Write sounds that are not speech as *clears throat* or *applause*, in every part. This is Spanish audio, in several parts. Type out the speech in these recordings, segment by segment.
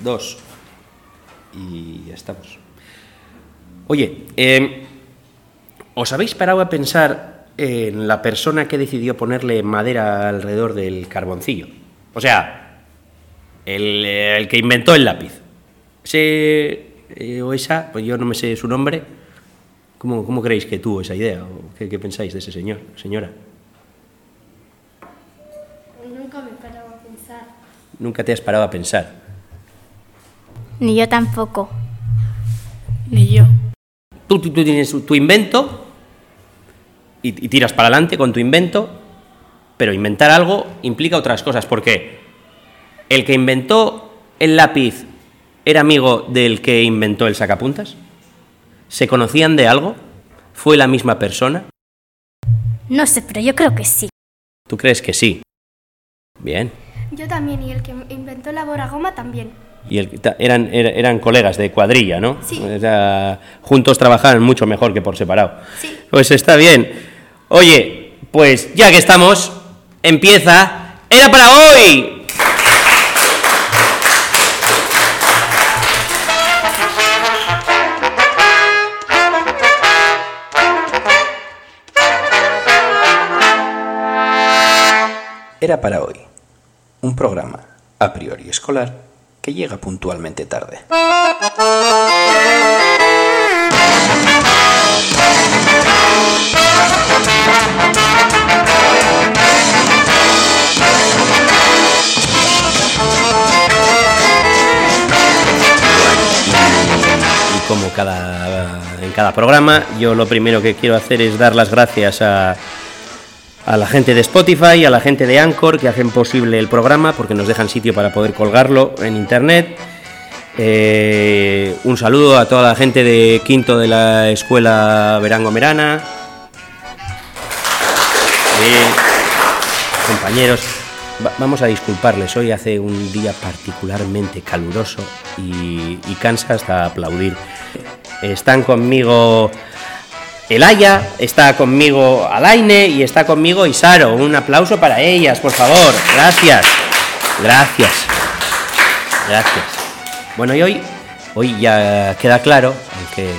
dos. Y ya estamos. Oye, eh, ¿os habéis parado a pensar en la persona que decidió ponerle madera alrededor del carboncillo? O sea, el, el que inventó el lápiz. Ese eh, o esa, pues yo no me sé su nombre. ¿Cómo, cómo creéis que tuvo esa idea? ¿O qué, qué pensáis de ese señor, señora? Nunca me paraba a pensar. Nunca te has parado a pensar. Ni yo tampoco. Ni yo. Tú, tú- tú tienes tu invento y, y tiras para adelante con tu invento, pero inventar algo implica otras cosas, porque el que inventó el lápiz era amigo del que inventó el sacapuntas. ¿Se conocían de algo? ¿Fue la misma persona? No sé, pero yo creo que sí. ¿Tú crees que sí? Bien. Yo también, y el que inventó la boragoma también. Y el- eran, era- eran colegas de cuadrilla, ¿no? Sí. O sea, juntos trabajaban mucho mejor que por separado. Sí. Pues está bien. Oye, pues ya que estamos, empieza. ¡Era para hoy! Era para hoy. Un programa a priori escolar que llega puntualmente tarde. Y como cada, en cada programa, yo lo primero que quiero hacer es dar las gracias a, a la gente de Spotify, a la gente de Anchor que hacen posible el programa porque nos dejan sitio para poder colgarlo en internet. Eh, un saludo a toda la gente de quinto de la escuela Verango Merana. Compañeros, va- vamos a disculparles. Hoy hace un día particularmente caluroso y cansa hasta aplaudir. Están conmigo Elaya, está conmigo Alaine y está conmigo Isaro. Un aplauso para ellas, por favor. Gracias. Gracias. Gracias. Bueno, y hoy, hoy ya queda claro, aunque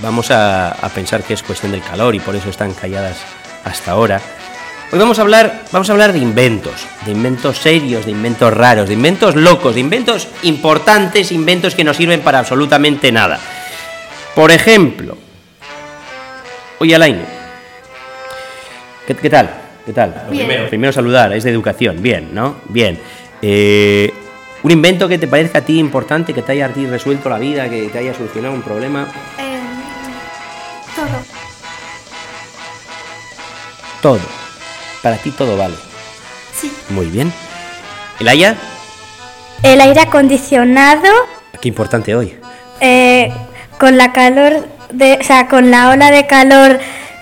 vamos a, pensar que es cuestión del calor y por eso están calladas hasta ahora. Hoy vamos a hablar, vamos a hablar de inventos, de inventos serios, de inventos raros, de inventos locos, de inventos importantes, inventos que no sirven para absolutamente nada. Por ejemplo, oye Alain, ¿qué, qué tal? ¿Qué tal? Primero, primero saludar, es de educación, bien, ¿no? Bien. Eh, un invento que te parezca a ti importante, que te haya a ti resuelto la vida, que te haya solucionado un problema, Eh, todo. todo. Para ti todo vale. Sí. Muy bien. ¿Elaya? El aire acondicionado Qué importante hoy. eh, con la calor de, o sea, con la ola de calor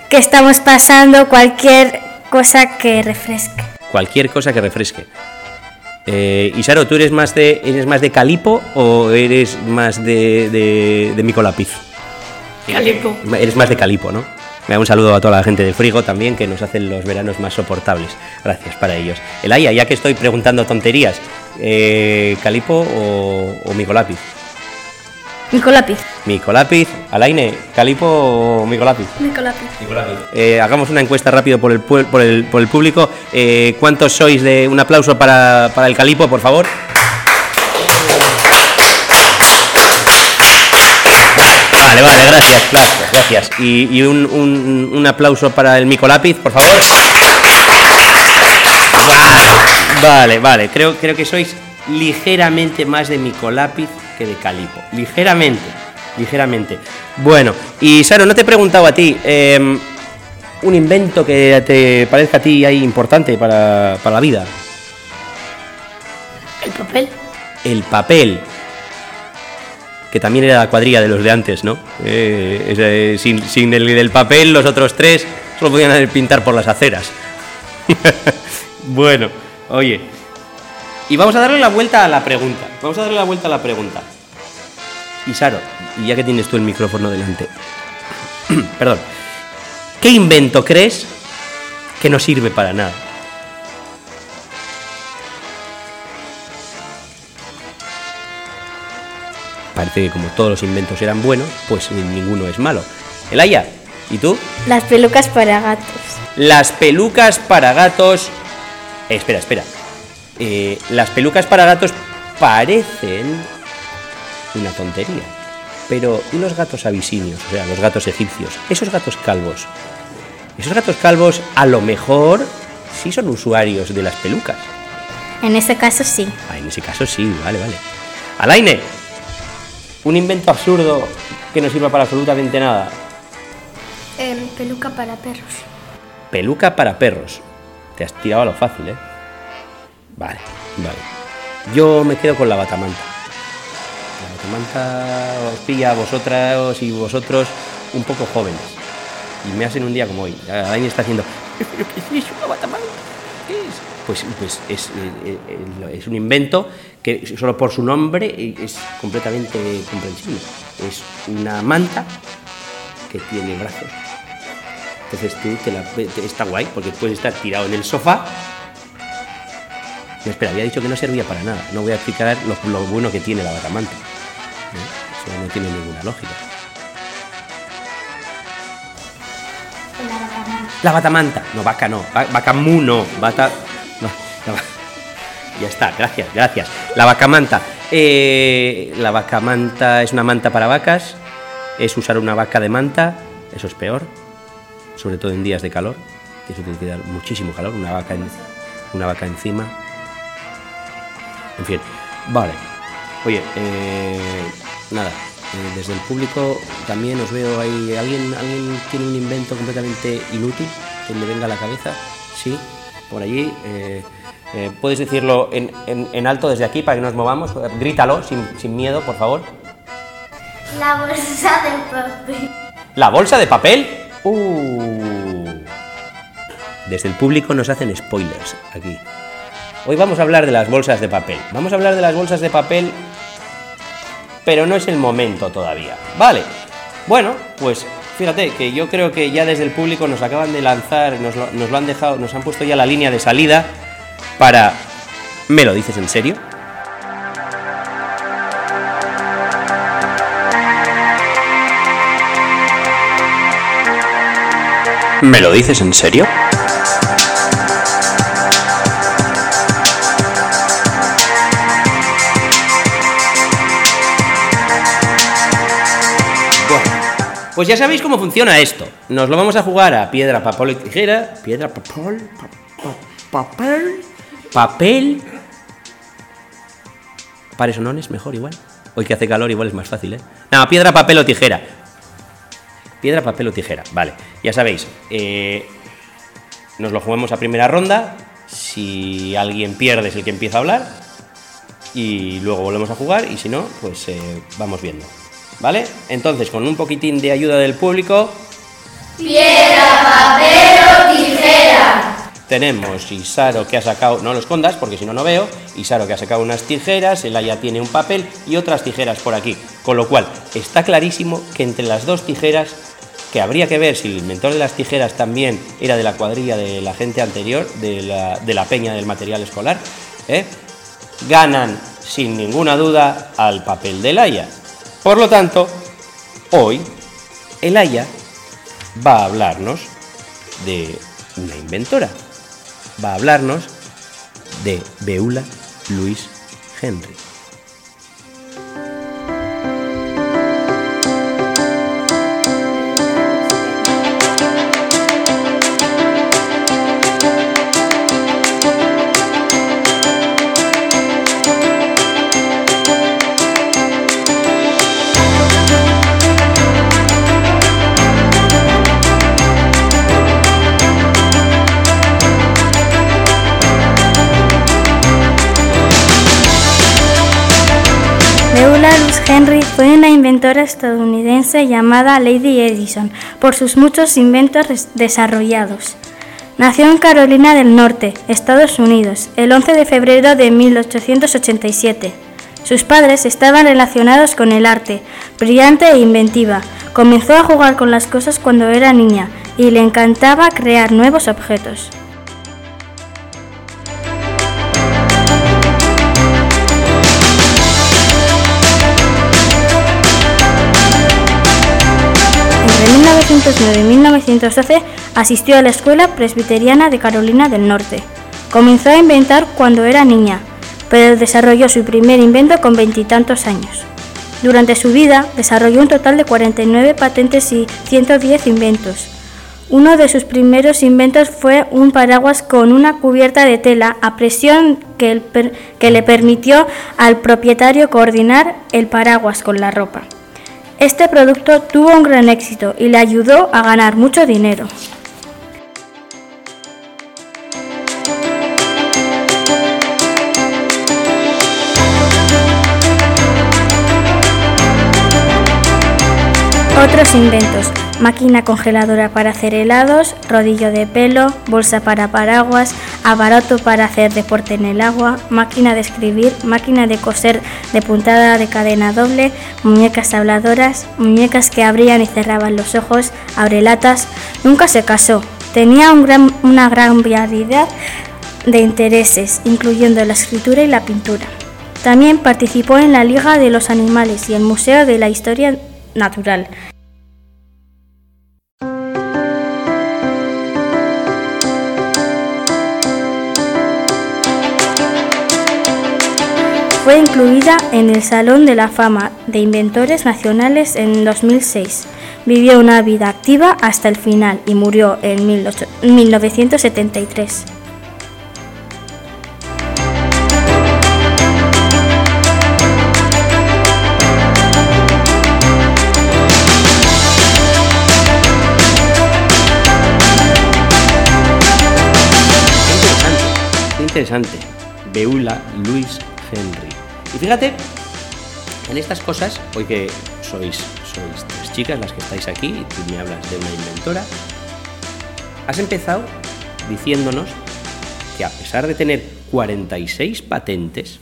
que estamos pasando, cualquier cosa que refresque. Cualquier cosa que refresque. Eh, Isaro, ¿tú eres más de eres más de calipo o eres más de, de, de micolápiz? Calipo. Eres más de calipo, ¿no? Me da un saludo a toda la gente de Frigo también que nos hacen los veranos más soportables. Gracias para ellos. Elaya, ya que estoy preguntando tonterías, eh, ¿calipo o, o micolápiz? Micolápiz. Micolápiz, Alaine, ¿calipo o micolápiz? Nicolápiz. Eh, hagamos una encuesta rápido por el, por el, por el público. Eh, ¿Cuántos sois de un aplauso para, para el calipo, por favor? Vale, vale, gracias, gracias, gracias. Y, y un, un- un aplauso para el micolápiz, por favor. Vale, vale, vale. Creo, creo que sois ligeramente más de micolápiz que de calipo. Ligeramente, ligeramente. Bueno, y Saro, no te he preguntado a ti. eh, un invento que te parezca a ti ahí importante para, para la vida. El papel. El papel. Que también era la cuadrilla de los de antes, ¿no? Eh, sin sin el del papel, los otros tres solo podían pintar por las aceras. *laughs* bueno, oye. Y vamos a darle la vuelta a la pregunta. Vamos a darle la vuelta a la pregunta. Y Saro, ya que tienes tú el micrófono delante. *clears throat* Perdón. ¿Qué invento crees que no sirve para nada? parece que como todos los inventos eran buenos, pues ninguno es malo. Elaya, ¿y tú? Las pelucas para gatos. Las pelucas para gatos. Eh, espera, espera. Eh, las pelucas para gatos parecen una tontería. Pero, ¿y los gatos abisinios? O sea, los gatos egipcios. Esos gatos calvos. Esos gatos calvos a lo mejor sí son usuarios de las pelucas. En ese caso sí. Ah, en ese caso sí, vale, vale. Alaine, un invento absurdo que no sirva para absolutamente nada. Em, peluca para perros. Peluca para perros. Te has tirado a lo fácil, ¿eh? Vale, vale. Yo me quedo con la batamanta. La batamanta os pilla a vosotras y vosotros un poco jóvenes. Y me hacen un día como hoy. Alaine está haciendo... ¿Pero qué es una batamanta? ¿Qué es? Pues, pues es, eh, eh, es un invento que solo por su nombre es completamente comprensible. Es una manta que tiene brazos. Entonces tú te la, está guay porque puedes estar tirado en el sofá. Espera, había dicho que no servía para nada. No voy a explicar lo, lo bueno que tiene la batamanta. ¿no? Eso no tiene ninguna lógica. La batamanta. No, vaca no. Va- Vacamú no. Bata. no, ya está, gracias, gracias. La vacamanta. Eh, la vacamanta es una manta para vacas. Es usar una vaca de manta. Eso es peor. Sobre todo en días de calor. que Eso tiene que dar muchísimo calor. Una vaca, en- una vaca encima. En fin, vale. Oye, eh, nada. eh, desde el público también os veo ahí. ¿Alguien, ¿Alguien tiene un invento completamente inútil que le venga a la cabeza? Sí, por allí. eh, eh, ¿Puedes decirlo en, en- en alto desde aquí para que nos movamos? Grítalo sin, sin miedo, por favor. La bolsa de papel. ¿La bolsa de papel? Uh. Desde el público nos hacen spoilers aquí. Hoy vamos a hablar de las bolsas de papel. Vamos a hablar de las bolsas de papel, pero no es el momento todavía. Vale. Bueno, pues fíjate que yo creo que ya desde el público nos acaban de lanzar, nos lo, han dejado, nos han puesto ya la línea de salida para... ¿Me lo dices en serio? ¿Me lo dices en serio? Pues ya sabéis cómo funciona esto. Nos lo vamos a jugar a piedra, papel y tijera. Piedra, papel, pa- pa- papel, papel. Pares o nones, mejor igual. Hoy que hace calor igual es más fácil, ¿eh? No, piedra, papel o tijera. Piedra, papel o tijera. Vale, ya sabéis. eh, nos lo jugamos a primera ronda. Si alguien pierde es el que empieza a hablar. Y luego volvemos a jugar. Y si no, pues eh, vamos viendo. ¿Vale? Entonces, con un poquitín de ayuda del público. Piedra, papel o tijera. Tenemos Isaro que ha sacado, no lo escondas porque si no, no veo. Isaro que ha sacado unas tijeras, Elaya tiene un papel y otras tijeras por aquí. Con lo cual, está clarísimo que entre las dos tijeras que habría que ver si el inventor de las tijeras también era de la cuadrilla de la gente anterior, de la, de la peña del material escolar, ¿eh? ganan sin ninguna duda al papel de Elaya. Por lo tanto, hoy Elaya va a hablarnos de una inventora. Va a hablarnos de Beula Luis Henry. Inventora estadounidense llamada Lady Edison por sus muchos inventos desarrollados. Nació en Carolina del Norte, Estados Unidos, el 11 de febrero de 1887. Sus padres estaban relacionados con el arte, brillante e inventiva. Comenzó a jugar con las cosas cuando era niña y le encantaba crear nuevos objetos. 1909-1912 asistió a la Escuela Presbiteriana de Carolina del Norte. Comenzó a inventar cuando era niña, pero desarrolló su primer invento con veintitantos años. Durante su vida desarrolló un total de 49 patentes y 110 inventos. Uno de sus primeros inventos fue un paraguas con una cubierta de tela a presión que, que, le permitió al propietario coordinar el paraguas con la ropa. Este producto tuvo un gran éxito y le ayudó a ganar mucho dinero. Otros inventos. Máquina congeladora para hacer helados, rodillo de pelo, bolsa para paraguas, aparato para hacer deporte en el agua, máquina de escribir, máquina de coser de puntada de cadena doble, muñecas habladoras, muñecas que abrían y cerraban los ojos, abrelatas. Nunca se casó. Tenía una gran variedad de intereses, incluyendo la escritura y la pintura. También participó en la Liga de los Animales y el Museo de la Historia Natural. Incluida en el Salón de la Fama de Inventores Nacionales en 2006. Vivió una vida activa hasta el final y murió en 1973. interesante. Beula Luis Henry. Y fíjate, en estas cosas, hoy que sois, sois tres chicas las que estáis aquí y tú me hablas de una inventora, has empezado diciéndonos que a pesar de tener 46 patentes,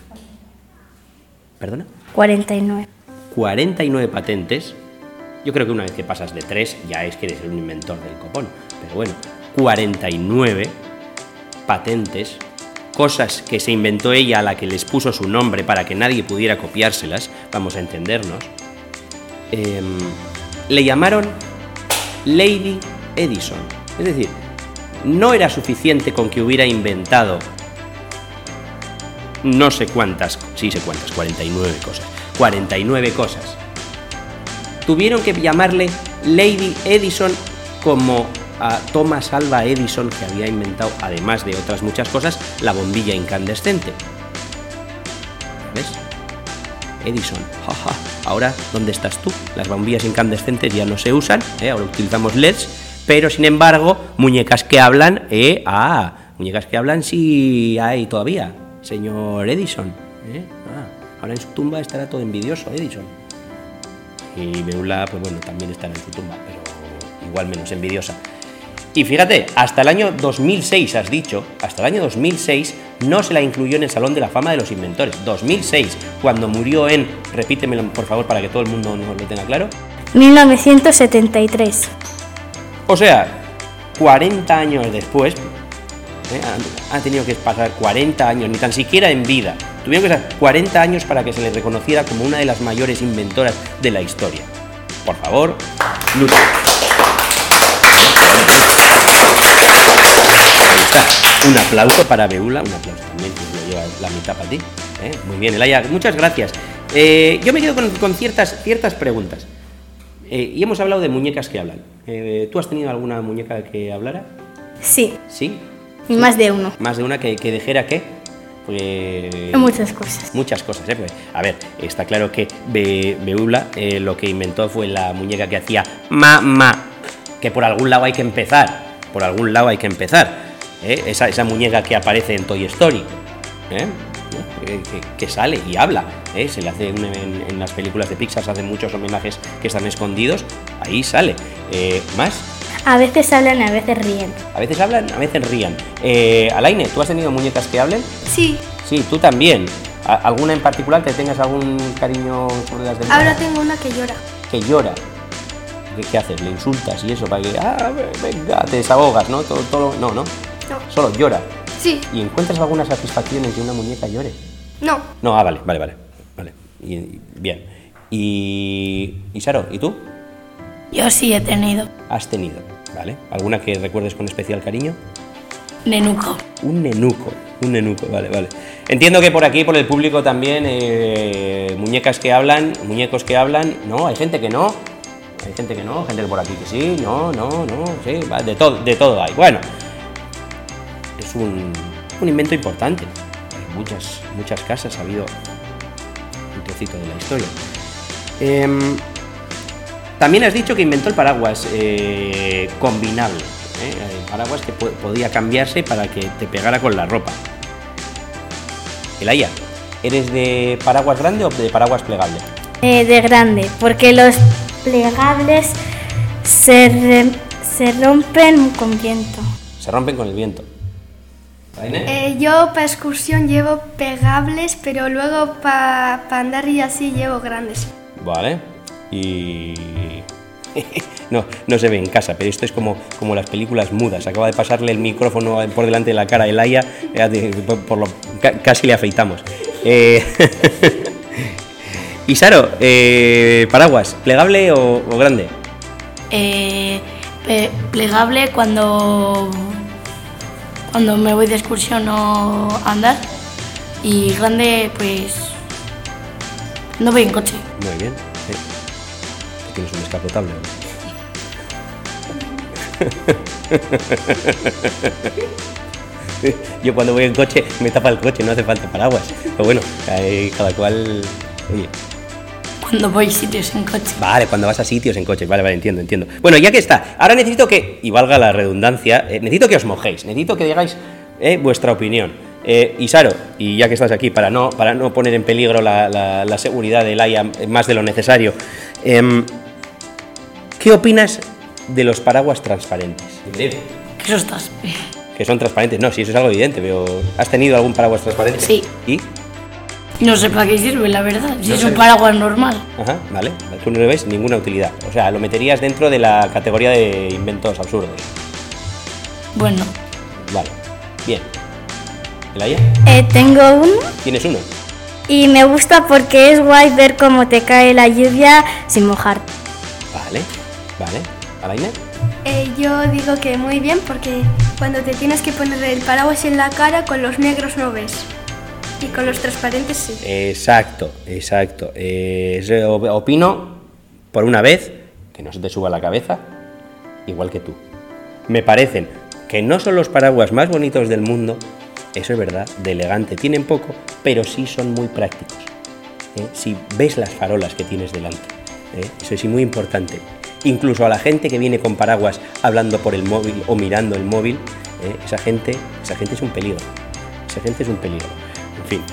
¿perdona? 49. 49 patentes, yo creo que una vez que pasas de 3 ya es que eres un inventor del copón, pero bueno, 49 patentes cosas que se inventó ella a la que les puso su nombre para que nadie pudiera copiárselas, vamos a entendernos, em, le llamaron Lady Edison. Es decir, no era suficiente con que hubiera inventado no sé cuántas, sí sé cuántas, 49 cosas, 49 cosas. Tuvieron que llamarle Lady Edison como a Thomas Alva Edison, que había inventado, además de otras muchas cosas, la bombilla incandescente. ¿Ves? Edison. Ahora, ¿dónde estás tú? Las bombillas incandescentes ya no se usan, ¿eh? ahora utilizamos LEDs, pero sin embargo, muñecas que hablan, eh, ah, muñecas que hablan sí hay todavía, señor Edison. ¿eh? Ah, ahora en su tumba estará todo envidioso, Edison. Y Beula, pues bueno, también estará en su tumba, pero igual menos envidiosa. Y fíjate, hasta el año 2006, has dicho, hasta el año 2006 no se la incluyó en el Salón de la Fama de los Inventores. 2006, cuando murió en, repítemelo por favor para que todo el mundo nos lo tenga claro. 1973. O sea, 40 años después, ¿eh? ha tenido que pasar 40 años, ni tan siquiera en vida. Tuvieron que pasar 40 años para que se le reconociera como una de las mayores inventoras de la historia. Por favor, lucha. *laughs* Un aplauso para Beula, un aplauso también, que lo lleva la mitad para ti. ¿eh? Muy bien, Elaya, muchas gracias. Eh, yo me quedo con, ciertas, ciertas preguntas. Eh, y hemos hablado de muñecas que hablan. ¿Tú has tenido alguna muñeca que hablara? Sí. ¿Sí? Y más de uno. ¿Más de una que, que dijera qué? Pues, muchas cosas. Muchas cosas, ¿eh? Pues, a ver, está claro que Beula lo que inventó fue la muñeca que hacía mamá, que por algún lado hay que empezar, por algún lado hay que empezar. ¿Eh? esa, muñeca que aparece en Toy Story, ¿eh? que, sale y habla. ¿eh? Se le hace en, las películas de Pixar, se hacen muchos homenajes que están escondidos, ahí sale. ¿Más? A veces hablan, a veces ríen. A veces hablan, a veces ríen. Alaine, ¿tú has tenido muñecas que hablen? Sí. Sí, tú también. ¿Alguna en particular que tengas algún cariño sobre las demás? Ahora tengo una que llora. Que llora. ¿Qué, haces? ¿Le insultas y eso para que, ah, venga, te desahogas, ¿no? Todo, todo, no, no. Solo llora. Sí. ¿Y encuentras alguna satisfacción en que una muñeca llore? No. No, ah, vale, vale, vale. vale. Y, bien. Y, y Saro, ¿y tú? Yo sí he tenido. Has tenido, ¿vale? ¿Alguna que recuerdes con especial cariño? Nenuco. Un nenuco, un nenuco, vale, vale. Entiendo que por aquí, por el público también, eh, muñecas que hablan, muñecos que hablan, no, hay gente que no, hay gente que no, gente por aquí que sí, no, no, no, sí, va, de todo, de todo hay. Bueno, es un, un invento importante. En muchas, muchas casas ha habido un trocito de la historia. Em, también has dicho que inventó el paraguas eh, combinable. ¿eh? El paraguas que po- podía cambiarse para que te pegara con la ropa. Elaya, ¿eres de paraguas grande o de paraguas plegable? Eh, de grande, porque los plegables se, se rompen con viento. Se rompen con el viento. Eh, yo para excursión llevo pegables, pero luego para andar y así llevo grandes. Vale. Y. *laughs* No, no se ve en casa, pero esto es como, como las películas mudas. Acaba de pasarle el micrófono por delante de la cara a Elaya, eh, de- por- por lo, ca- casi le afeitamos. Eh, *laughs* y Saro, eh, paraguas, ¿plegable o, o grande? Eh, plegable cuando, cuando me voy de excursión o andar. Y grande, pues. No voy en coche. Muy bien. sí. Tienes un descapotable. *laughs* Yo cuando voy en coche me tapa el coche, no hace falta paraguas. Pero bueno, eh, cada cual. Oye, Cuando voy sitios en coche. Vale, cuando vas a sitios en coches, vale, vale, entiendo, entiendo. Bueno, ya que está, ahora necesito que, y valga la redundancia, eh, necesito que os mojéis, necesito que digáis eh, vuestra opinión. Eh, Isaro, y ya que estás aquí, para no, para no poner en peligro la, la- la seguridad del AIA más de lo necesario, em, ¿qué opinas de los paraguas transparentes? Que eso estás. Que son transparentes, no, si eso es algo evidente, pero ¿has tenido algún paraguas transparente? Sí. ¿Y? No sé para qué sirve, la verdad. Si No es sé. un paraguas normal. Ajá, vale, tú no le ves ninguna utilidad. O sea, lo meterías dentro de la categoría de inventos absurdos. Bueno, Vale, bien. ¿Elaya? Eh, tengo uno ¿Tienes uno? y me gusta porque es guay ver cómo te cae la lluvia sin mojar. Vale, vale. ¿Alaina? Eh, yo digo que muy bien porque cuando te tienes que poner el paraguas en la cara, con los negros no ves. Y con los transparentes sí. Exacto, exacto. Eh, opino, por una vez, que no se te suba la cabeza, igual que tú. Me parecen que no son los paraguas más bonitos del mundo, eso es verdad, de elegante tienen poco, pero sí son muy prácticos. ¿eh? Si ves las farolas que tienes delante, ¿eh? eso es muy importante. Incluso a la gente que viene con paraguas hablando por el móvil o mirando el móvil, ¿eh? esa gente, esa gente es un peligro. Esa gente es un peligro. Fin.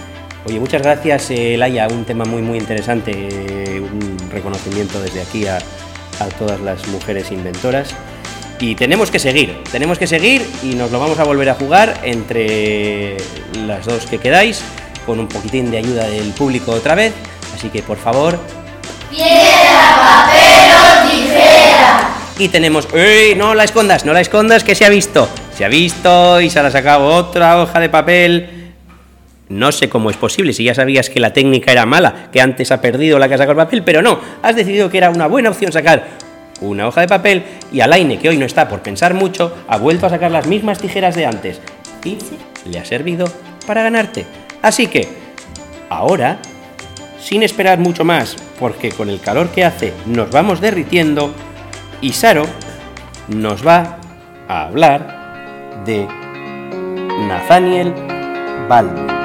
Oye, muchas gracias, eh, Laia. Un tema muy, muy interesante. eh, un reconocimiento desde aquí a, a todas las mujeres inventoras. Y tenemos que seguir, tenemos que seguir y nos lo vamos a volver a jugar entre las dos que quedáis, con un poquitín de ayuda del público otra vez. Así que por favor. Y tenemos. ¡Ey! No la escondas, no la escondas, que se ha visto. Se ha visto y se ha sacado otra hoja de papel. No sé cómo es posible, si ya sabías que la técnica era mala, que antes ha perdido la que sacado el papel, pero no, has decidido que era una buena opción sacar una hoja de papel y Alaine, que hoy no está por pensar mucho, ha vuelto a sacar las mismas tijeras de antes y le ha servido para ganarte. Así que, ahora, sin esperar mucho más, porque con el calor que hace nos vamos derritiendo, y Saro nos va a hablar de Nathaniel Baldwin.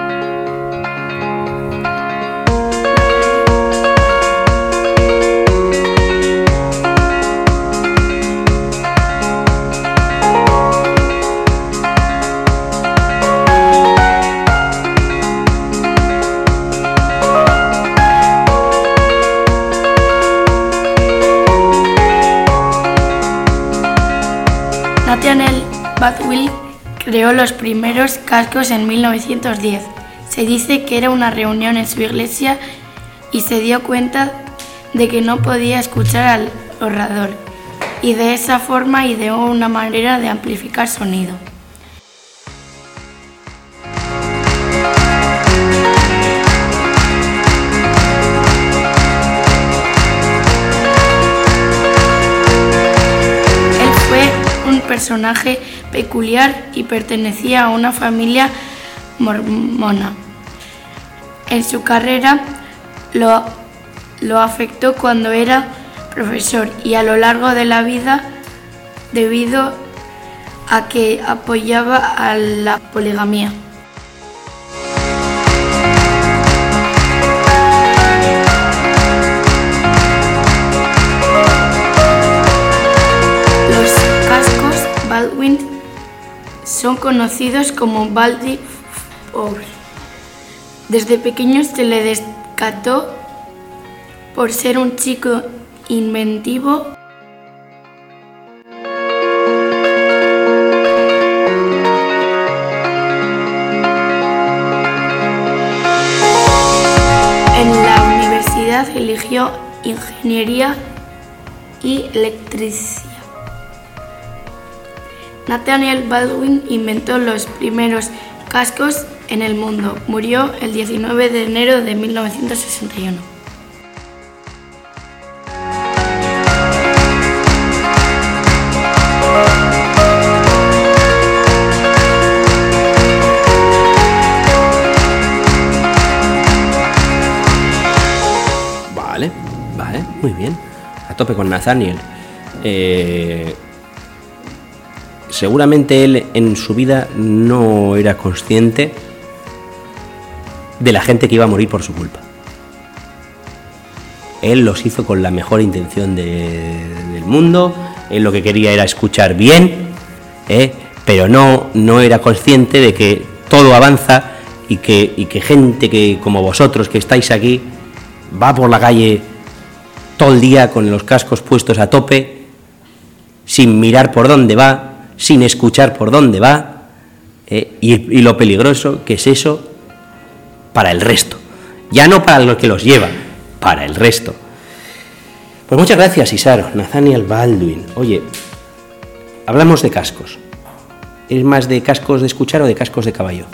Creó los primeros cascos en 1910. Se dice que era una reunión en su iglesia y se dio cuenta de que no podía escuchar al orador y de esa forma ideó una manera de amplificar sonido. Personaje peculiar y pertenecía a una familia mormona. En su carrera lo, lo afectó cuando era profesor y a lo largo de la vida debido a que apoyaba a la poligamia. Son conocidos como Baldy Four. Desde pequeño se le descató por ser un chico inventivo En la universidad eligió ingeniería y electricidad. Nathaniel Baldwin inventó los primeros cascos en el mundo. Murió el 19 de enero de 1961. Vale, vale, muy bien. A tope con Nathaniel. Eh, seguramente él en su vida no era consciente de la gente que iba a morir por su culpa. Él los hizo con la mejor intención de- del mundo, él lo que quería era escuchar bien, ¿eh? pero no, no era consciente de que todo avanza y que, y que gente que como vosotros que estáis aquí va por la calle todo el día con los cascos puestos a tope, sin mirar por dónde va, sin escuchar por dónde va, ¿eh? y, lo peligroso que es eso para el resto. Ya no para lo que los lleva, para el resto. Pues muchas gracias, Isaro. Nathaniel Baldwin. Oye, hablamos de cascos. ¿Es más de cascos de escuchar o de cascos de caballo?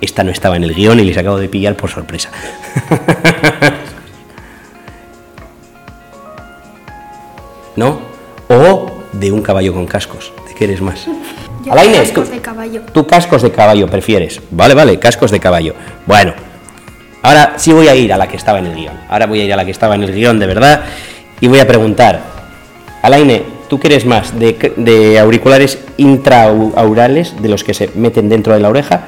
Esta no estaba en el guion y les acabo de pillar por sorpresa. *laughs* ¿No? O de un caballo con cascos. ¿De qué eres más? *laughs* Yo Alaine, cascos tú- de caballo. Tú cascos de caballo prefieres. Vale, vale, cascos de caballo. Bueno, ahora sí voy a ir a la que estaba en el guion. Ahora voy a ir a la que estaba en el guion de verdad y voy a preguntar. Alaine, ¿tú qué eres más? ¿De, de auriculares intraaurales, de los que se meten dentro de la oreja?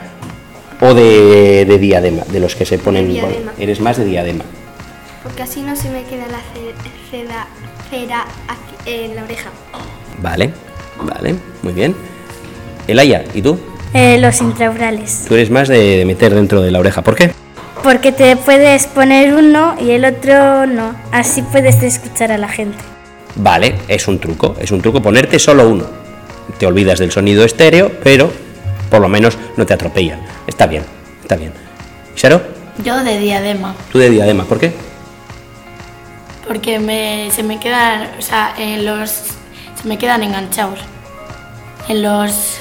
¿O de, de diadema, de los que se ponen... De diadema. Eres más de diadema. Porque así no se me queda la ce- cera, cera aquí en la oreja. Vale, vale, muy bien. Elaya, ¿y tú? Eh, los intraurales. Tú eres más de, de meter dentro de la oreja. ¿Por qué? Porque te puedes poner uno y el otro no. Así puedes escuchar a la gente. Vale, es un truco, es un truco ponerte solo uno. Te olvidas del sonido estéreo, pero por lo menos no te atropellan. Está bien, está bien. ¿Sharo? Yo de diadema, Tú de diadema, ¿por qué? porque me, se me quedan, o sea, en los, me quedan enganchados. En los,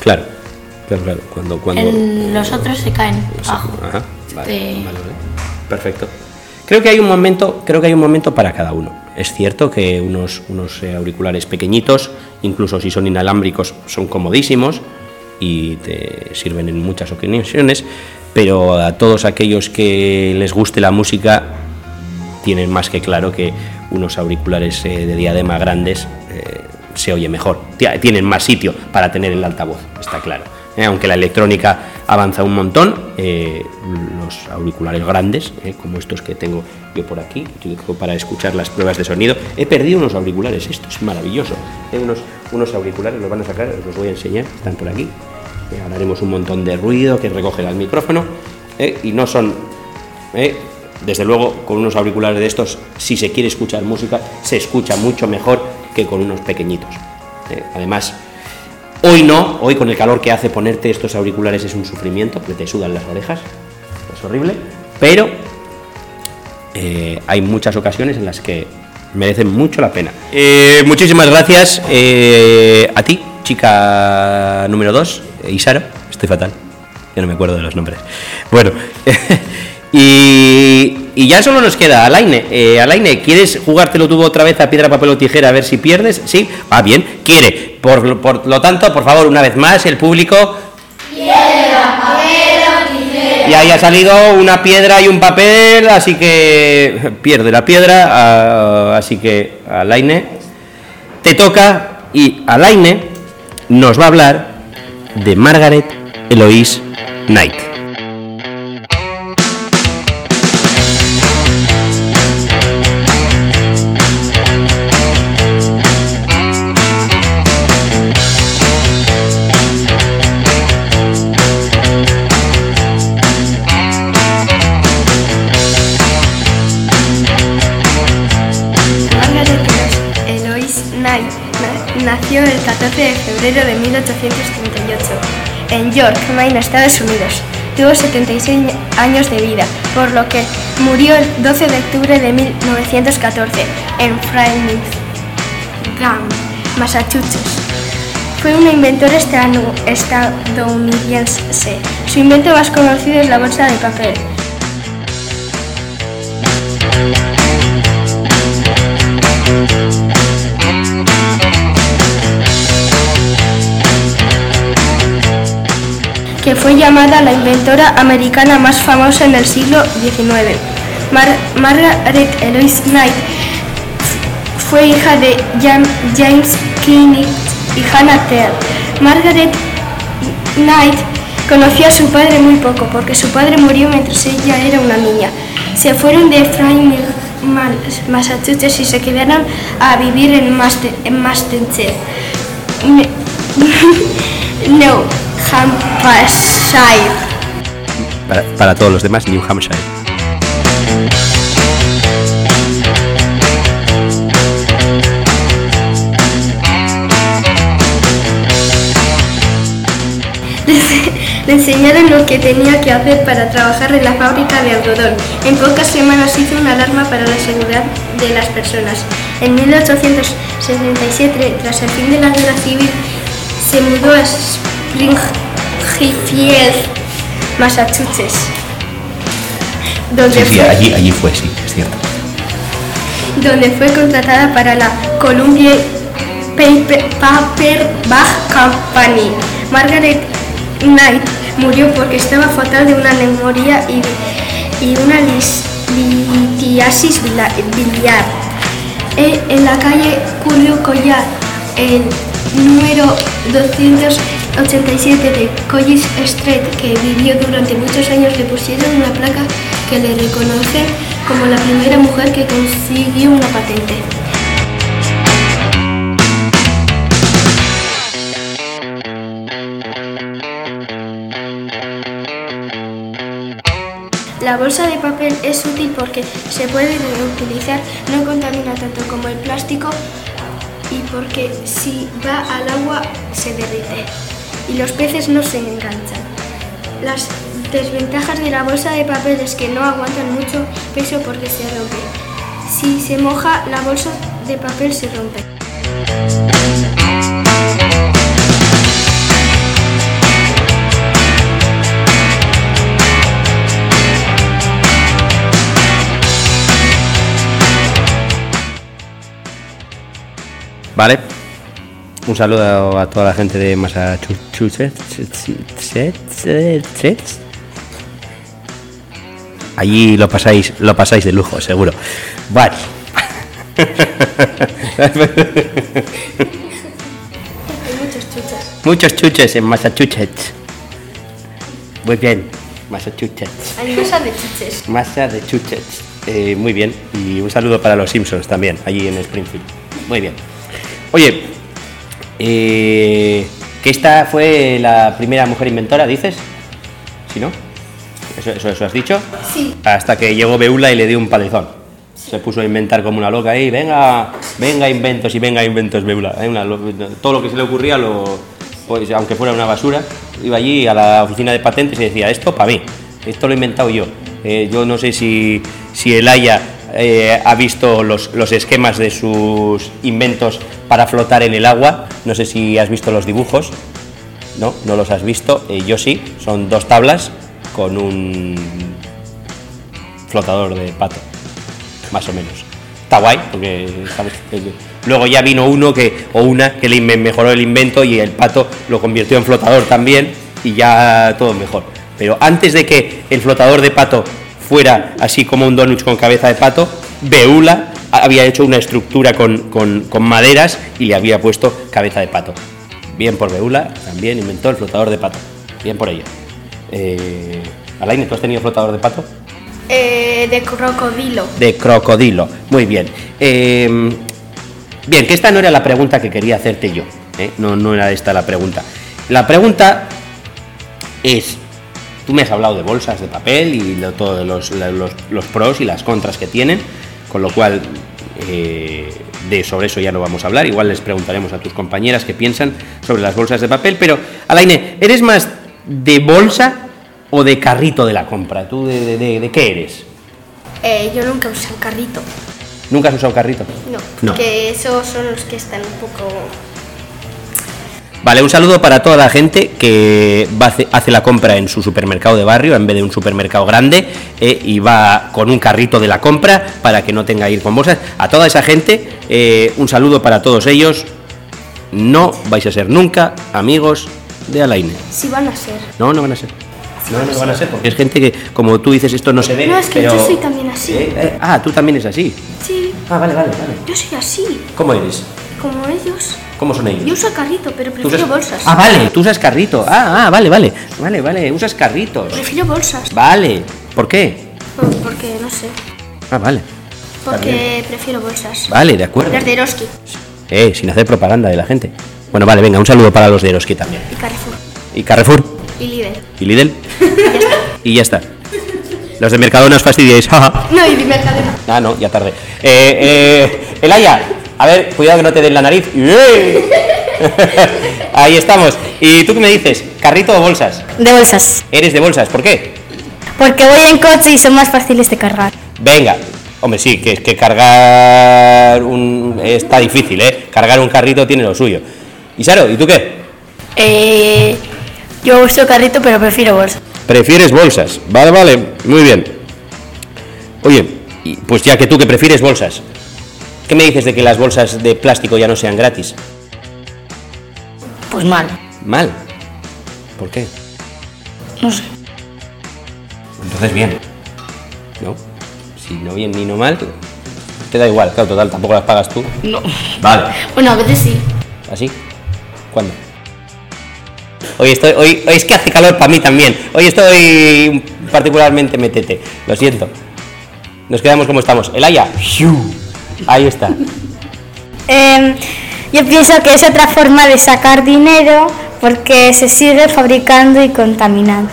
Claro, claro, claro. Cuando, cuando... en los otros se caen abajo. Ajá, vale, vale. Perfecto. Creo que hay un momento, creo que hay un momento para cada uno. Es cierto que unos, unos eh, auriculares pequeñitos, incluso si son inalámbricos, son comodísimos y te sirven en muchas ocasiones, pero a todos aquellos que les guste la música tienen más que claro que unos auriculares eh, de diadema grandes eh, se oye mejor, Ti- tienen más sitio para tener el altavoz, está claro. Eh, aunque la electrónica avanza un montón, los auriculares grandes, como estos que tengo yo por aquí, utilizo para escuchar las pruebas de sonido, he perdido unos auriculares, esto es maravilloso. Unos, unos auriculares, los van a sacar, os los voy a enseñar, están por aquí. Ahora haremos un montón de ruido que recogerá el micrófono y no son desde luego, con unos auriculares de estos, si se quiere escuchar música, se escucha mucho mejor que con unos pequeñitos. Eh, además, hoy no, hoy con el calor que hace ponerte estos auriculares es un sufrimiento, porque te sudan las orejas, es horrible, pero eh, hay muchas ocasiones en las que merecen mucho la pena. Eh, muchísimas gracias a ti, chica número 2, Isaro, estoy fatal, ya no me acuerdo de los nombres. Bueno, *laughs* y, Y ya solo nos queda Alaine. Eh, Alaine, ¿quieres jugártelo tú otra vez a piedra, papel o tijera a ver si pierdes? Sí, va bien, quiere. Por, por lo tanto, por favor, una vez más, el público. Piedra, papel o tijera. Y ahí ha salido una piedra y un papel, así que pierde la piedra. ah, así que, Alaine, te toca. Y Alaine nos va a hablar de Margaret Eloise Knight. Nació el 14 de febrero de 1838 en York, Maine, Estados Unidos. Tuvo 76 años de vida, por lo que murió el 12 de octubre de 1914 en Framingham, Massachusetts. Fue una inventora estanu- estadounidense. Su invento más conocido es la bolsa de papel. Que fue llamada la inventora americana más famosa en el siglo XIX. Mar- Margaret Eloise Knight fue hija de Jam- James Knight y Hannah Tell. Margaret Knight conoció a su padre muy poco porque su padre murió mientras ella era una niña. Se fueron de Framingham, Massachusetts y se quedaron a vivir en, Maste- en Massachusetts. *laughs* New Hampshire. Para, para todos los demás, New Hampshire. Le enseñaron lo que tenía que hacer para trabajar en la fábrica de algodón. En pocas semanas hizo una alarma para la seguridad de las personas. En 1867, tras el fin de la guerra civil, se mudó a Springfield, Massachusetts, donde, Sí, sí, fue, allí, allí fue, sí, es cierto. donde fue contratada para la Columbia Paper, Paperback Company. Margaret Knight murió porque estaba fatal de una neumonía y, y una lis- litiasis biliar. Eh, En la calle Julio Collar, el número 287 de Collis Street, que vivió durante muchos años, le pusieron una placa que le reconoce como la primera mujer que consiguió una patente. La bolsa de papel es útil porque se puede reutilizar, no contamina tanto como el plástico y porque si va al agua se derrite y los peces no se enganchan. Las desventajas de la bolsa de papel es que no aguantan mucho peso porque se rompe. Si se moja, la bolsa de papel se rompe. Vale. Un saludo a toda la gente de Massachusetts. Allí lo pasáis, lo pasáis de lujo, seguro. Vale. Hay muchos chuchas. Muchos chuches en Massachusetts. Muy bien, Massachusetts. Hay masa de chuches. Masa de chuches. Eh, muy bien. Y un saludo para los Simpsons también, allí en Springfield. Muy bien. Oye, eh, que esta fue la primera mujer inventora, dices? ¿Sí, no? ¿Eso, eso, eso has dicho? Sí. Hasta que llegó Beula y le dio un palizón. Se puso a inventar como una loca ahí, venga, venga inventos y venga inventos Beula. Eh, una todo lo que se le ocurría, lo, pues, aunque fuera una basura, iba allí a la oficina de patentes y decía, esto para mí, esto lo he inventado yo. Eh, yo no sé si, si el Haya eh, ha visto los, los esquemas de sus inventos para flotar en el agua, no sé si has visto los dibujos, no, no los has visto, Eh, yo sí, son dos tablas con un flotador de pato, más o menos. Está guay, porque luego ya vino uno que, o una que le mejoró el invento y el pato lo convirtió en flotador también y ya todo mejor. Pero antes de que el flotador de pato fuera así como un donut con cabeza de pato, Beula había hecho una estructura con, maderas y le había puesto cabeza de pato. Bien por Beula, también inventó el flotador de pato. Bien por ella. Eh, Alaine, ¿tú has tenido flotador de pato? Eh, de crocodilo. De crocodilo, muy bien. Em, bien, que esta no era la pregunta que quería hacerte yo. ¿eh? No, no era esta la pregunta. La pregunta es, tú me has hablado de bolsas de papel y de todos los, los pros y las contras que tienen con lo cual eh, de sobre eso ya no vamos a hablar. Igual les preguntaremos a tus compañeras qué piensan sobre las bolsas de papel. Pero, Alaine, ¿eres más de bolsa o de carrito de la compra? ¿Tú de, qué eres? Eh, yo nunca uso carrito. ¿Nunca has usado carrito? No, no, que esos son los que están un poco Vale, un saludo para toda la gente que va, hace la compra en su supermercado de barrio en vez de un supermercado grande eh, y va con un carrito de la compra para que no tenga que ir con bolsas. A toda esa gente, eh, un saludo para todos ellos. No vais a ser nunca amigos de Alaine. Sí van a ser. No, no van a ser. no, no van a ser, porque es gente que, como tú dices, esto no se ve. No, es que yo soy también así. Eh, ah, tú también eres así. Sí. Ah, vale, vale, vale. Yo soy así. ¿Cómo eres? Como ellos. ¿Cómo son ellos? Yo uso carrito, pero prefiero bolsas. Ah, vale, tú usas carrito. Ah, ah, vale, vale. Vale, vale, usas carritos. Prefiero bolsas. Vale. ¿Por qué? porque no sé. Ah, vale. Porque prefiero bolsas. Vale, de acuerdo. Las de Eroski. Eh, sin hacer propaganda de la gente. Bueno, vale, venga, un saludo para los de Eroski también. Y Carrefour. ¿Y Carrefour? Y Lidl. ¿Y Lidl? *laughs* y ya está. Los de Mercadona os fastidiáis. *laughs* no, y de Mercadona. Ah, no, ya tarde. Eh, eh, Elaya, a ver, cuidado que no te den la nariz. *laughs* *laughs* Ahí estamos. ¿Y tú qué me dices? ¿Carrito o bolsas? De bolsas. ¿Eres de bolsas? ¿Por qué? Porque voy en coche y son más fáciles de cargar. Venga. Hombre, sí, que, que cargar un... está difícil, ¿eh? Cargar un carrito tiene lo suyo. ¿Y Saro, ¿y tú qué? Eh, yo uso carrito, pero prefiero bolsas. ¿Prefieres bolsas? Vale, vale, muy bien. Oye, pues ya que tú que prefieres bolsas, ¿Qué me dices de que las bolsas de plástico ya no sean gratis? Pues mal. ¿Mal? ¿Por qué? No sé. Entonces bien. ¿No? Si no bien ni no mal, te da igual, claro, total, tampoco las pagas tú. No. Vale. Bueno, a veces sí. ¿Así? ¿Cuándo? Hoy estoy, hoy, es que hace calor para mí también. Hoy estoy particularmente metete. Lo siento. Nos quedamos como estamos. El Aya. Ahí está. Em, yo pienso que es otra forma de sacar dinero porque se sigue fabricando y contaminando.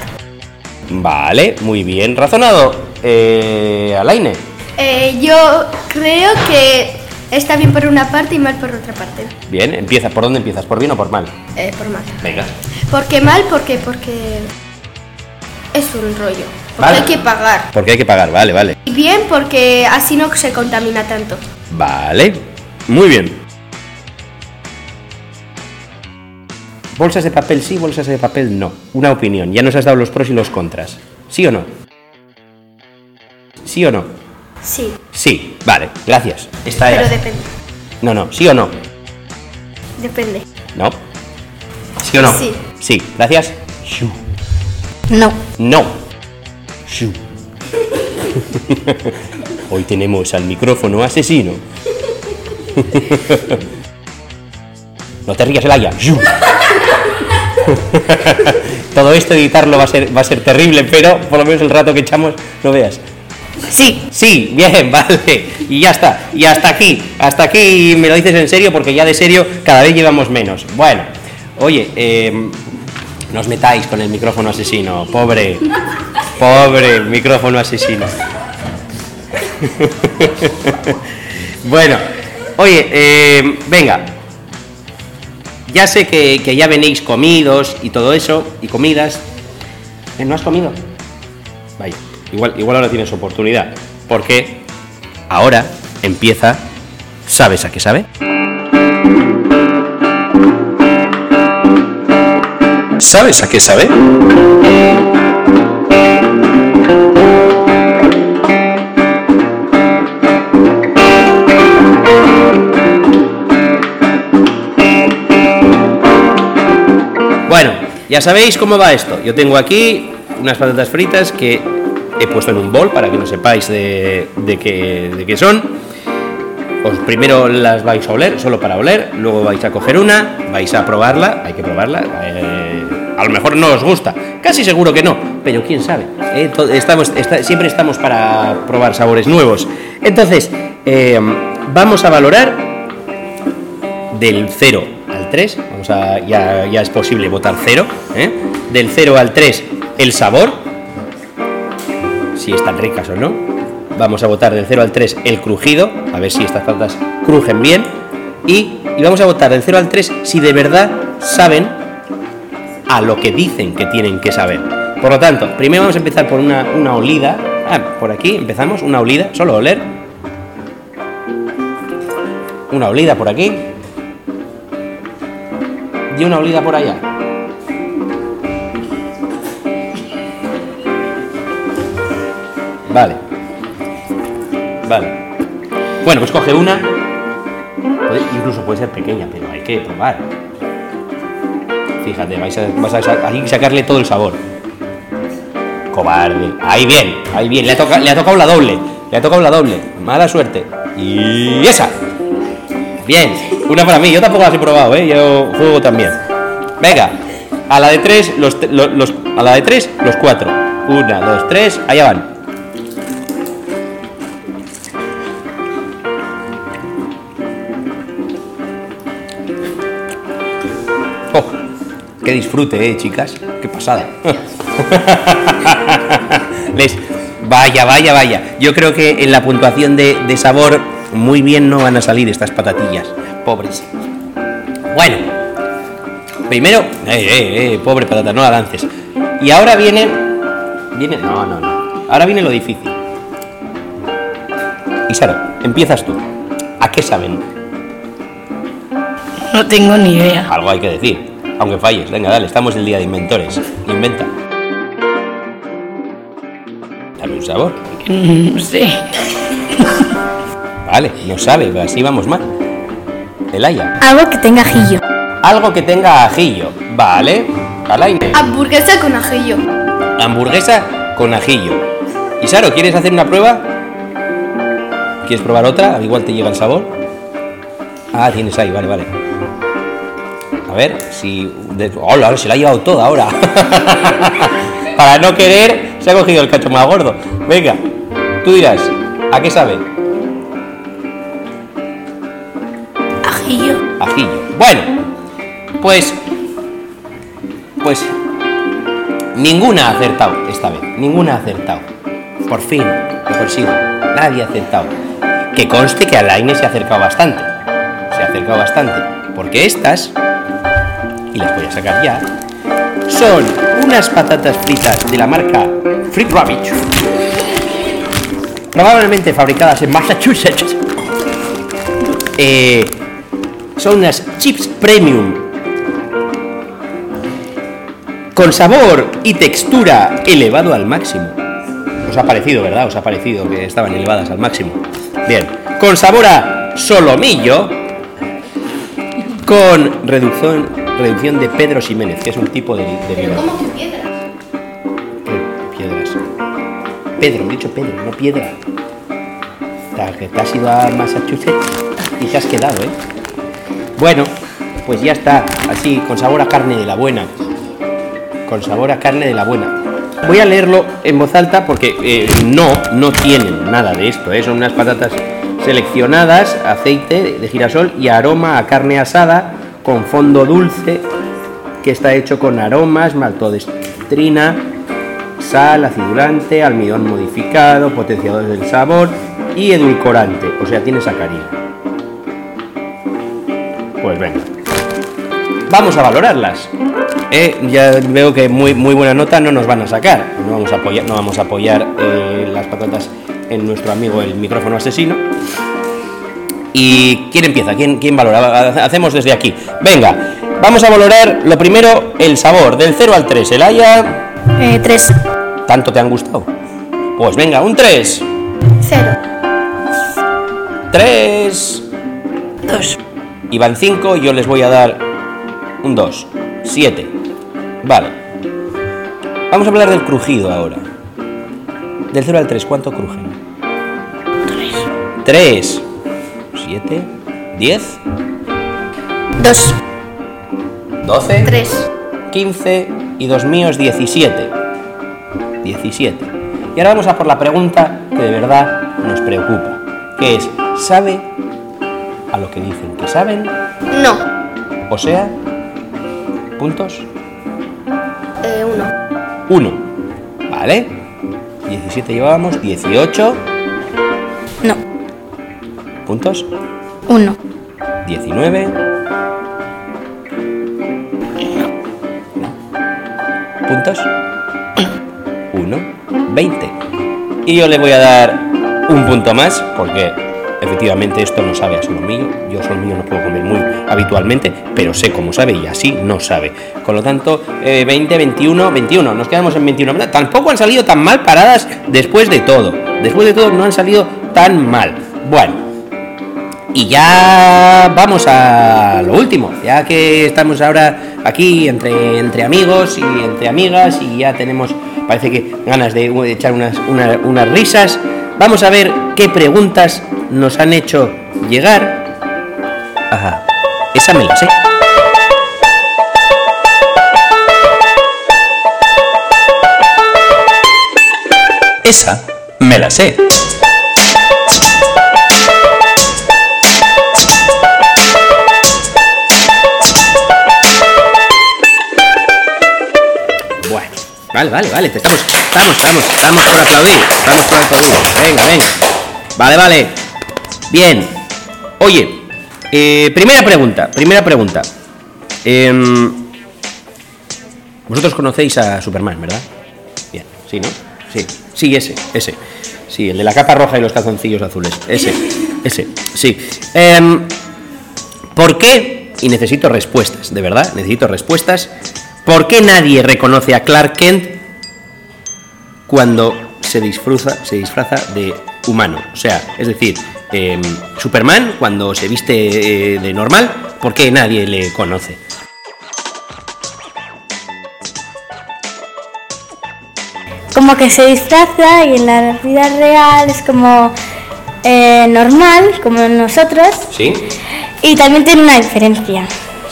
Vale, muy bien razonado. Eh, Alaine. Eh, yo creo que está bien por una parte y mal por otra parte. Bien, empieza. ¿Por dónde empiezas? ¿Por bien o por mal? Eh, por mal. Venga. ¿Por qué mal? Porque, porque es un rollo. Porque hay que pagar. Porque hay que pagar, vale, vale. Y bien porque así no se contamina tanto. Vale, muy bien. Bolsas de papel sí, bolsas de papel no. Una opinión, ya nos has dado los pros y los contras. ¿Sí o no? ¿Sí o no? Sí. Sí, vale, gracias. Esta Pero depende. No, no, ¿sí o no? Depende. ¿No? ¿Sí o no? Sí. Sí, gracias. No. No. *laughs* Hoy tenemos al micrófono asesino. No te rías, el haya. Todo esto editarlo va a ser va a ser terrible, pero por lo menos el rato que echamos no veas. Sí. Sí, bien, *laughs* vale. Y ya está. Y hasta aquí. Hasta aquí me lo dices en serio porque ya de serio cada vez llevamos menos. Bueno, oye, eh, no os metáis con el micrófono asesino. Pobre. Pobre micrófono asesino. *laughs* bueno, oye, eh, venga. Ya sé que, ya venéis comidos y todo eso, y comidas. ¿Eh, ¿No has comido? Vaya, igual, igual ahora tienes oportunidad. Porque ahora empieza. ¿Sabes a qué sabe? ¿Sabes a qué sabe? Ya sabéis cómo va esto. Yo tengo aquí unas patatas fritas que he puesto en un bol para que no sepáis de, qué, son. Os primero las vais a oler, solo para oler, luego vais a coger una, vais a probarla, hay que probarla. eh, a lo mejor no os gusta, casi seguro que no, pero quién sabe. eh, estamos, siempre estamos para probar sabores nuevos. Entonces, eh, vamos a valorar del 0 al 3, vamos a, ya, ya es posible votar 0, ¿eh? del 0 al 3 el sabor, si están ricas o no. Vamos a votar del 0 al 3 el crujido, a ver si estas patatas crujen bien. Y, y vamos a votar del 0 al 3 si de verdad saben a lo que dicen que tienen que saber. Por lo tanto, primero vamos a empezar por una, una olida. Ah, por aquí empezamos, una olida, solo oler. Una olida por aquí. Y una olida por allá. Vale. Vale. Bueno, pues coge una. Incluso puede ser pequeña, pero hay que probar. Fíjate, vais a, vas a sacarle todo el sabor. Cobarde. Ahí bien, ahí bien. Le ha, toca- le ha tocado la doble. Le ha tocado la doble. Mala suerte. Y esa. Bien. Una para mí. Yo tampoco las he probado, ¿eh? Yo juego también. Venga. A la de tres, los, a la de tres, los cuatro. Una, dos, tres. Allá van. Oh, qué disfrute, eh, chicas. Qué pasada. *laughs* Les, vaya, vaya, vaya. Yo creo que en la puntuación de, de sabor muy bien no van a salir estas patatillas. Pobres. Bueno, primero, eh, eh, eh, pobre patata, no la lances. Y ahora viene, viene, no, no, no. Ahora viene lo difícil. Isaro, empiezas tú. ¿A qué saben? No tengo ni idea. Algo hay que decir. Aunque falles, venga, dale, estamos el día de inventores. Inventa. Dame un sabor. No sé. Vale, no sabe, así vamos mal. Algo que tenga ajillo. Algo que tenga ajillo. Vale. Alaine. Hamburguesa con ajillo. Hamburguesa con ajillo. Isaro, ¿quieres hacer una prueba? ¿Quieres probar otra? Igual te llega el sabor. Ah, tienes ahí, vale, vale. A ver si. ¡Hola! Se la ha llevado toda ahora. *laughs* Para no querer, se ha cogido el cacho más gordo. Venga, tú dirás, ¿a qué sabe? Bueno, pues. Pues. Ninguna ha acertado esta vez. Ninguna ha acertado. Por fin, lo consigo. Nadie ha acertado. Que conste que Alaine se ha acercado bastante. Se ha acercado bastante. Porque estas. Y las voy a sacar ya. Son unas patatas fritas de la marca Fried Rabbit. Probablemente fabricadas en Massachusetts. Eh, son unas chips premium con sabor y textura elevado al máximo. Os ha parecido, ¿verdad? Os ha parecido que estaban elevadas al máximo. Bien, con sabor a solomillo, con reducción, reducción de Pedro Ximénez, que es un tipo de, de. ¿Cómo que piedras? ¿Qué piedras? Pedro, he dicho Pedro, no piedra. Te has ido a Massachusetts y te has quedado, ¿eh? Bueno, pues ya está, así, con sabor a carne de la buena. Con sabor a carne de la buena. Voy a leerlo en voz alta porque eh, no, no tienen nada de esto, ¿eh? Son unas patatas seleccionadas, aceite de girasol y aroma a carne asada con fondo dulce que está hecho con aromas, maltodextrina, sal, acidulante, almidón modificado, potenciadores del sabor y edulcorante, o sea, tiene sacarina. Pues venga. Vamos a valorarlas. Eh, ya veo que muy, muy buena nota no nos van a sacar. No vamos a apoyar, no vamos a apoyar eh, las patatas en nuestro amigo el micrófono asesino. ¿Y quién empieza? ¿Quién, quién valora? Hacemos desde aquí. Venga, vamos a valorar lo primero, el sabor, del 0 al 3. El haya, Eh, tres. ¿tanto te han gustado? Pues venga, un 3. Cero. 3. Dos. Y van 5, yo les voy a dar un 2. 7. Vale. Vamos a hablar del crujido ahora. Del 0 al 3, ¿cuánto crujen? 3. 7. 10. 2. 12. 3. 15 y dos míos 17. 17. Y ahora vamos a por la pregunta que de verdad nos preocupa, que es, ¿sabe a lo que dicen que saben? No. O sea, puntos Eh, 1. 1. ¿Vale? 17 llevábamos, 18 No. puntos, Uno. 19. ¿Puntos? *coughs* 1, 20. Y yo le voy a dar un punto más, porque efectivamente esto no sabe a solomillo. Yo solomillo no puedo comer muy habitualmente, pero sé cómo sabe y así no sabe. Con lo tanto, eh, 20, 21, 21. Nos quedamos en 21. Tampoco han salido tan mal paradas después de todo. Después de todo no han salido tan mal. Bueno, y ya vamos a lo último, ya que estamos ahora aquí entre, entre amigos y entre amigas y ya tenemos, parece que ganas de echar unas, una- unas risas, vamos a ver qué preguntas nos han hecho llegar. Ajá, esa me la sé. Esa me la sé. Vale, vale, vale, estamos, estamos, estamos, estamos por aplaudir, estamos por aplaudir. Venga, venga. Vale, vale. Bien. Oye, eh, primera pregunta, primera pregunta. Em, Vosotros conocéis a Superman, ¿verdad? Bien, sí, ¿no? Sí, sí, ese, ese. Sí, el de la capa roja y los calzoncillos azules. Ese, ese, sí. Em, ¿Por qué? Y necesito respuestas, de verdad, necesito respuestas. ¿Por qué nadie reconoce a Clark Kent cuando se disfraza, se disfraza de humano? O sea, es decir, em, Superman cuando se viste eh, de normal, ¿por qué nadie le conoce? Como que se disfraza y en la vida real es como eh, normal, como nosotros. ¿Sí? Y también tiene una diferencia,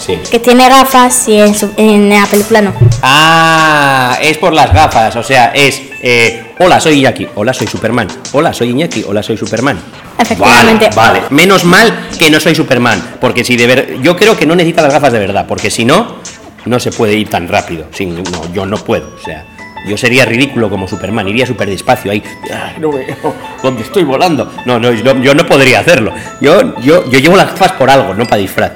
Sí. que tiene gafas y en, su- en la película no. Ah, es por las gafas, o sea, es eh, hola, soy Iñaki, hola, soy Superman, hola, soy Iñaki, hola, soy Superman. Efectivamente. Vale, vale. Menos mal que no soy Superman, porque si de ver, yo creo que no necesita las gafas de verdad, porque si no, no se puede ir tan rápido. Sin, no, yo no puedo, o sea, yo sería ridículo como Superman, iría súper despacio ahí, "Ay, no veo dónde estoy volando. No, no, yo no podría hacerlo. Yo, yo, yo llevo las gafas por algo, no para disfraz.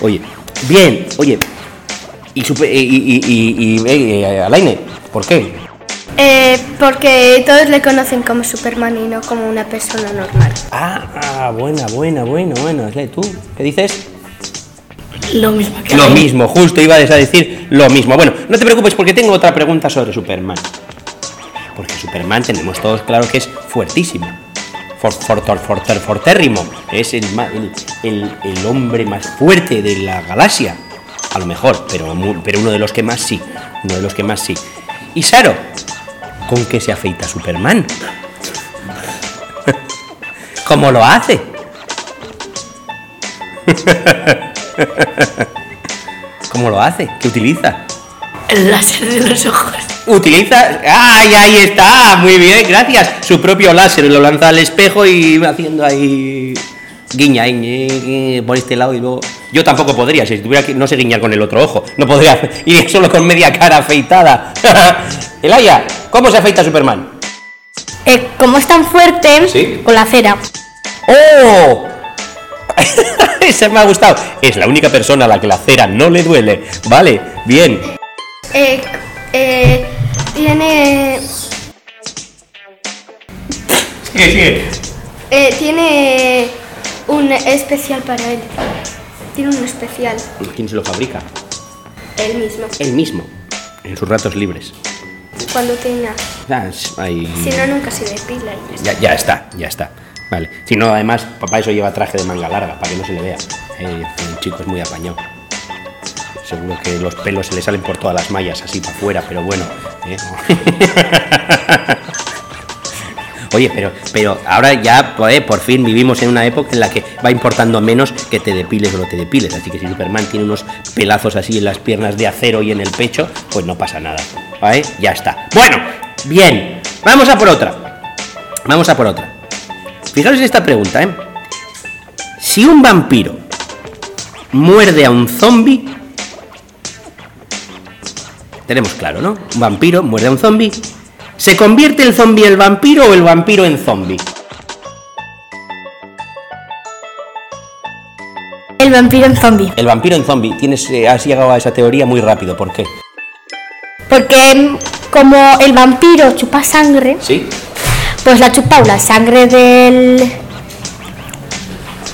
Oye, bien, oye, y, super- y, y, y, y- eh, Alaine, ¿por qué? Eh, porque todos le conocen como Superman y no como una persona normal. Ah, ah, buena, buena, buena, buena. ¿Qué, ¿Tú qué dices? Lo mismo que Lo mismo, justo ibas a decir lo mismo. Bueno, no te preocupes porque tengo otra pregunta sobre Superman. Porque Superman tenemos todos claro que es fuertísimo. For, fortor- forter- fortérrimo. Es el, el, el- hombre más fuerte de la galaxia. A lo mejor, pero, pero uno de los que más sí. Uno de los que más sí. Y Saro, ¿con qué se afeita Superman? *laughs* ¿Cómo lo hace? *laughs* ¿Cómo lo hace? ¿Qué utiliza? El láser de los ojos. Utiliza. ¡Ay, ahí está! Muy bien, gracias. Su propio láser lo lanza al espejo y va haciendo ahí. Guiña, guiña, guiña, por este lado y luego. Yo tampoco podría, si tuviera que. No sé guiñar con el otro ojo. No podría. *laughs* Iría solo con media cara afeitada. *laughs* Elaya, ¿cómo se afeita Superman? Eh, como es tan fuerte, Sí. con la cera. ¡Oh! *laughs* Ese me ha gustado. Es la única persona a la que la cera no le duele. Vale, bien. Eh, eh, tiene, Sigue, sigue. eh, tiene un especial para él. Tiene un especial, ¿Quién se lo fabrica? él mismo. Él mismo. En sus ratos libres. Cuando tenga. Ah, ahí- Si no, nunca se depila. y ya está. Ya, ya está, ya está. Vale. Si no, además, papá eso lleva traje de manga larga para que no se le vea. Eh, el chico es muy apañado. Seguro que los pelos se le salen por todas las mallas así para afuera, pero bueno. ¿eh? *laughs* Oye, pero, pero ahora ya por fin vivimos en una época en la que va importando menos que te depiles o no te depiles. Así que si Superman tiene unos pelazos así en las piernas de acero y en el pecho, pues no pasa nada. ¿Vale? Ya está. Bueno, bien. Vamos a por otra. Vamos a por otra. Fijaros en esta pregunta, ¿eh? Si un vampiro muerde a un zombie, tenemos claro, ¿no? Un vampiro muerde a un zombie, ¿se convierte el zombie en el vampiro o el vampiro en zombie? El vampiro en zombie. El vampiro en zombie. Tienes, eh, has llegado a esa teoría muy rápido. ¿Por qué? Porque mm, como el vampiro chupa sangre, ¿Sí? pues la chupa la sangre del.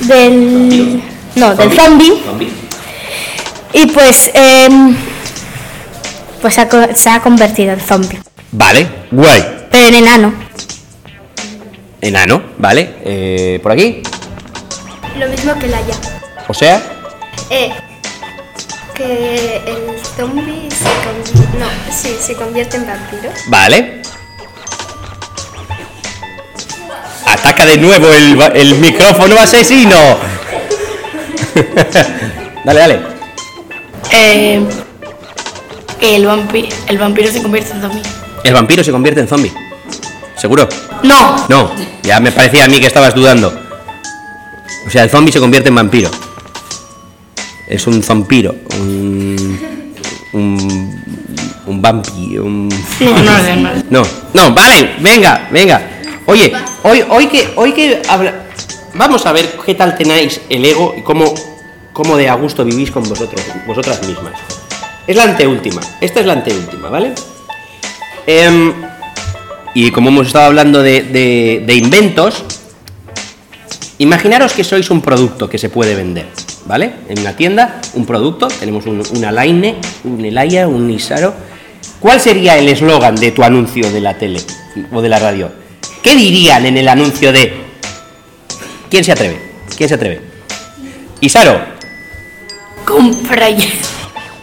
del. no, del zombie. Zombie. Y pues. em, pues ha se ha convertido en zombie. Vale, guay. Pero en enano. Enano, ¿vale? Eh, ¿Por aquí? Lo mismo que la ya. O sea, Eh, que el zombie se, convi- no, sí, se convierte en vampiro. vale. Ataca de nuevo el, el micrófono asesino. *laughs* dale, dale. Eh, el, vampi- el vampiro se convierte en zombie. El vampiro se convierte en zombie. ¿Seguro? No, No, ya me parecía a mí que estabas dudando. O sea, el zombie se convierte en vampiro. Es un zompiro, un. un. un vampi, un. no, no no sé. No, no, vale, venga, venga. Oye, hoy, hoy que, hoy que habla... Vamos a ver qué tal tenéis el ego y cómo, cómo de a gusto vivís con vosotros, vosotras mismas. Es la anteúltima, esta es la anteúltima, ¿vale? Em, y como hemos estado hablando de, inventos, imaginaros que sois un producto que se puede vender, ¿vale? En una tienda, un producto, tenemos un, una Line, un Elaya, un Isaro. ¿Cuál sería el eslogan de tu anuncio de la tele o de la radio? ¿Qué dirían en el anuncio de... ¿Quién se atreve? ¿Quién se atreve? Isaro, Compra ya.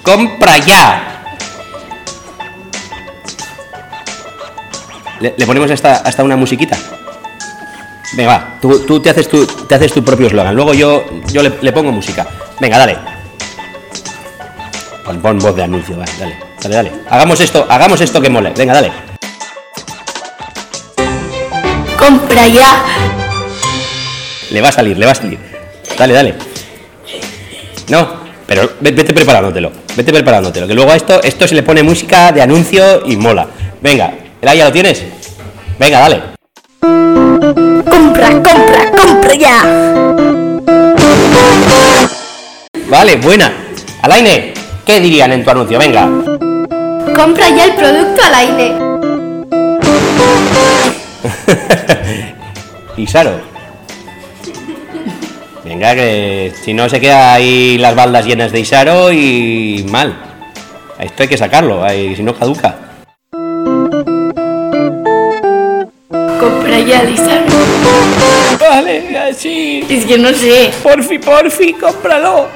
Compra ya. Le, le ponemos hasta, hasta una musiquita. Venga, va, tú, tú te, haces tu, te haces tu propio eslogan. Luego yo, yo le, le pongo música. Venga, dale. Pon, pon voz de anuncio, va, dale. Dale, dale. Hagamos esto, hagamos esto que mole. Venga, dale. Compra ya. Le va a salir, le va a salir. Dale, dale. No, pero ve- vete preparándotelo. Vete preparándotelo. Que luego a esto, esto se le pone música de anuncio y mola. Venga, ¿ya lo tienes? Venga, dale. Compra, compra, compra ya. Vale, buena. Alaine, ¿qué dirían en tu anuncio? Venga. Compra ya el producto al aire. Isaro. *laughs* Venga, que si no se queda ahí las baldas llenas de Isaro y mal. Esto hay que sacarlo, ahí, si no caduca. Compra ya, Lisa. Vale, así. Es que no sé. Porfi, porfi, cómpralo.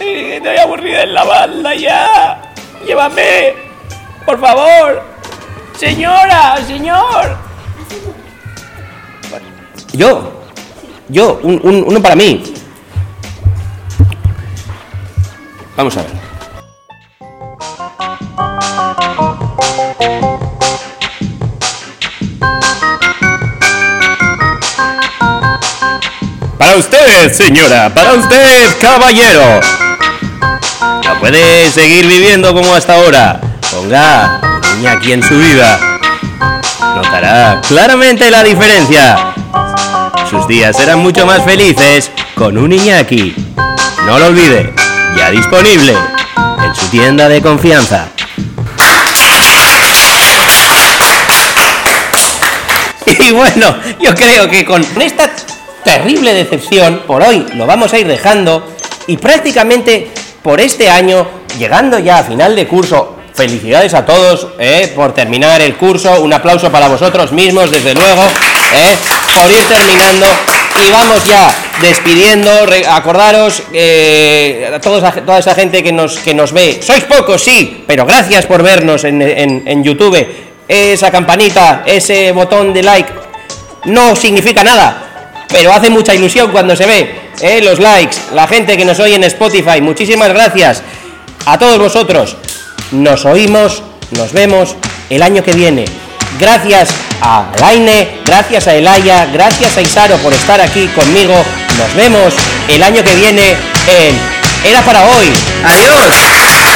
Eh, Estoy aburrida en la banda ya. Llévame. Por favor. Señora, señor. Yo. Yo, un- un- uno para mí. Vamos a ver. Para usted, señora, para usted, caballero. No puede seguir viviendo como hasta ahora. Ponga un Iñaki en su vida. Notará claramente la diferencia. Sus días serán mucho más felices con un Iñaki. No lo olvide, ya disponible en su tienda de confianza. *laughs* Y bueno, yo creo que con esta terrible decepción, por hoy lo vamos a ir dejando y prácticamente por este año, llegando ya a final de curso, felicidades a todos eh, por terminar el curso, un aplauso para vosotros mismos, desde luego, eh, por ir terminando y vamos ya despidiendo, acordaros eh, a toda, esa, toda esa gente que nos, que nos ve. Sois pocos, sí, pero gracias por vernos en, en YouTube. Esa campanita, ese botón de like, no significa nada, pero hace mucha ilusión cuando se ve. ¿eh? Los likes, la gente que nos oye en Spotify, muchísimas gracias a todos vosotros. Nos oímos, nos vemos el año que viene. Gracias a Laine, gracias a Elaya, gracias a Isaro por estar aquí conmigo. Nos vemos el año que viene en Era para hoy. Adiós.